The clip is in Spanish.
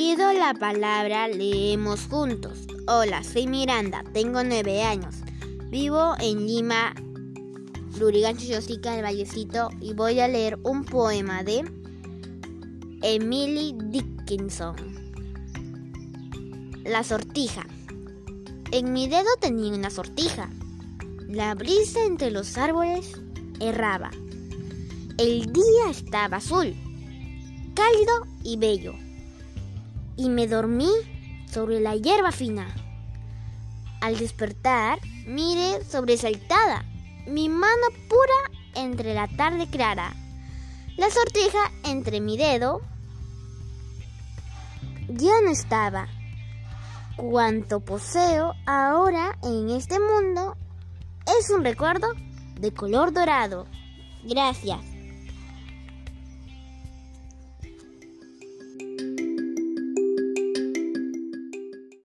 pido la palabra, leemos juntos. Hola, soy Miranda, tengo nueve años. Vivo en Lima, Lurigancho Yosica, el Vallecito, y voy a leer un poema de Emily Dickinson. La sortija. En mi dedo tenía una sortija. La brisa entre los árboles erraba. El día estaba azul, cálido y bello y me dormí sobre la hierba fina. Al despertar, miré sobresaltada mi mano pura entre la tarde clara, la sortija entre mi dedo ya no estaba. Cuanto poseo ahora en este mundo es un recuerdo de color dorado. Gracias.